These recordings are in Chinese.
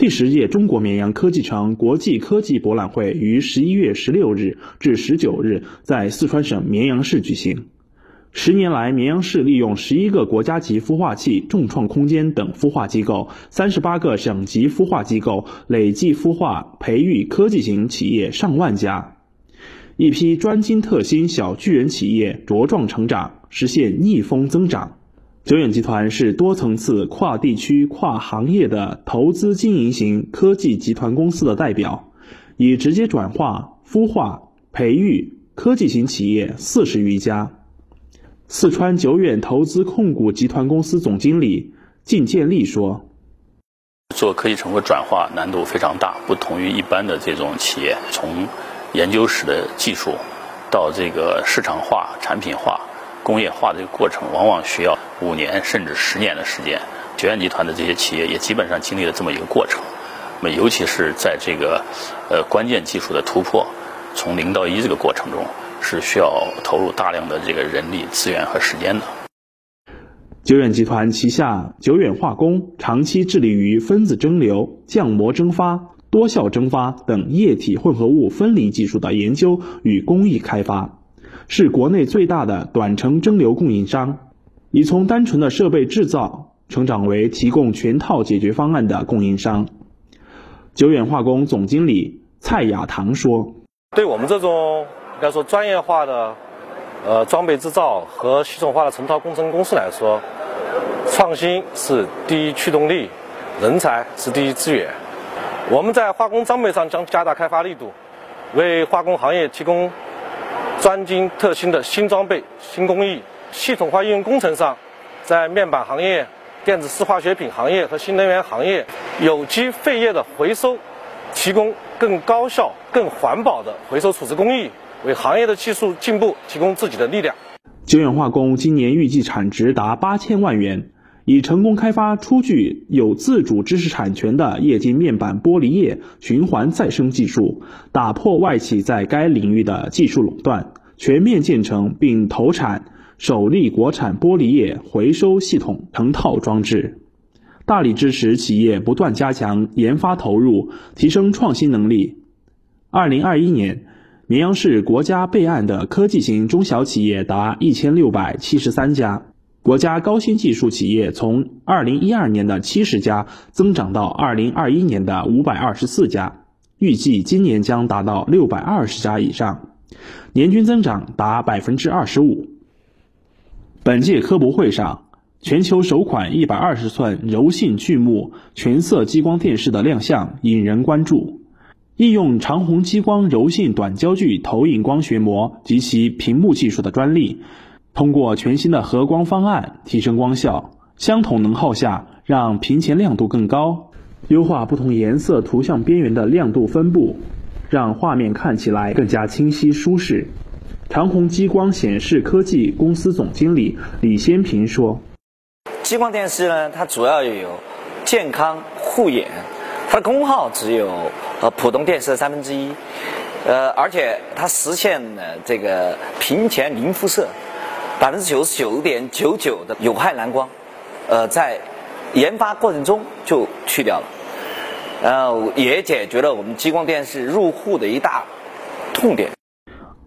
第十届中国绵阳科技城国际科技博览会于十一月十六日至十九日在四川省绵阳市举行。十年来，绵阳市利用十一个国家级孵化器、众创空间等孵化机构，三十八个省级孵化机构，累计孵化培育科技型企业上万家，一批专精特新小巨人企业茁壮成长，实现逆风增长。久远集团是多层次、跨地区、跨行业的投资经营型科技集团公司的代表，已直接转化、孵化、培育科技型企业四十余家。四川久远投资控股集团公司总经理靳建立说：“做科技成果转化难度非常大，不同于一般的这种企业，从研究室的技术到这个市场化、产品化。”工业化的这个过程往往需要五年甚至十年的时间，久远集团的这些企业也基本上经历了这么一个过程。那么，尤其是在这个呃关键技术的突破，从零到一这个过程中，是需要投入大量的这个人力资源和时间的。久远集团旗下久远化工长期致力于分子蒸馏、降膜蒸发、多效蒸发等液体混合物分离技术的研究与工艺开发。是国内最大的短程蒸馏供应商，已从单纯的设备制造成长为提供全套解决方案的供应商。久远化工总经理蔡亚堂说：“对我们这种应该说专业化的呃装备制造和系统化的成套工程公司来说，创新是第一驱动力，人才是第一资源。我们在化工装备上将加大开发力度，为化工行业提供。”专精特新的新装备、新工艺，系统化应用工程上，在面板行业、电子湿化学品行业和新能源行业，有机废液的回收，提供更高效、更环保的回收处置工艺，为行业的技术进步提供自己的力量。九远化工今年预计产值达八千万元，已成功开发出具有自主知识产权的液晶面板玻璃液循环再生技术，打破外企在该领域的技术垄断。全面建成并投产首例国产玻璃液回收系统成套装置，大力支持企业不断加强研发投入，提升创新能力。二零二一年，绵阳市国家备案的科技型中小企业达一千六百七十三家，国家高新技术企业从二零一二年的七十家增长到二零二一年的五百二十四家，预计今年将达到六百二十家以上。年均增长达百分之二十五。本届科博会上，全球首款一百二十寸柔性巨幕全色激光电视的亮相引人关注。应用长虹激光柔性短焦距投影光学膜及其屏幕技术的专利，通过全新的合光方案提升光效，相同能耗下让屏前亮度更高，优化不同颜色图像边缘的亮度分布。让画面看起来更加清晰舒适。长虹激光显示科技公司总经理李先平说：“激光电视呢，它主要有健康护眼，它的功耗只有呃普通电视的三分之一，呃，而且它实现了这个屏前零辐射，百分之九十九点九九的有害蓝光，呃，在研发过程中就去掉了。”呃，也解决了我们激光电视入户的一大痛点。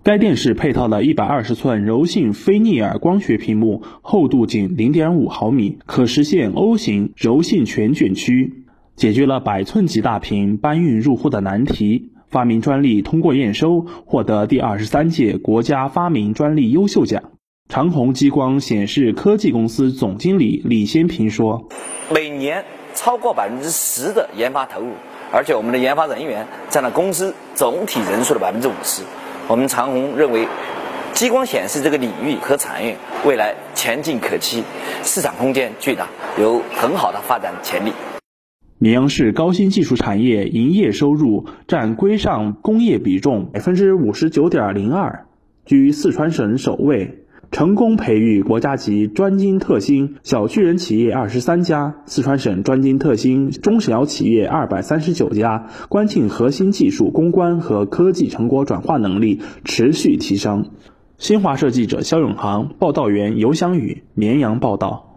该电视配套了一百二十寸柔性菲涅尔光学屏幕，厚度仅零点五毫米，可实现 O 型柔性全卷曲，解决了百寸级大屏搬运入户的难题。发明专利通过验收，获得第二十三届国家发明专利优秀奖。长虹激光显示科技公司总经理李先平说：“每年。”超过百分之十的研发投入，而且我们的研发人员占了公司总体人数的百分之五十。我们长虹认为，激光显示这个领域和产业未来前景可期，市场空间巨大，有很好的发展潜力。绵阳市高新技术产业营业收入占规上工业比重百分之五十九点零二，居四川省首位。成功培育国家级专精特新小巨人企业二十三家，四川省专精特新中小企业二百三十九家，关键核心技术攻关和科技成果转化能力持续提升。新华社记者肖永航，报道员尤湘宇，绵阳报道。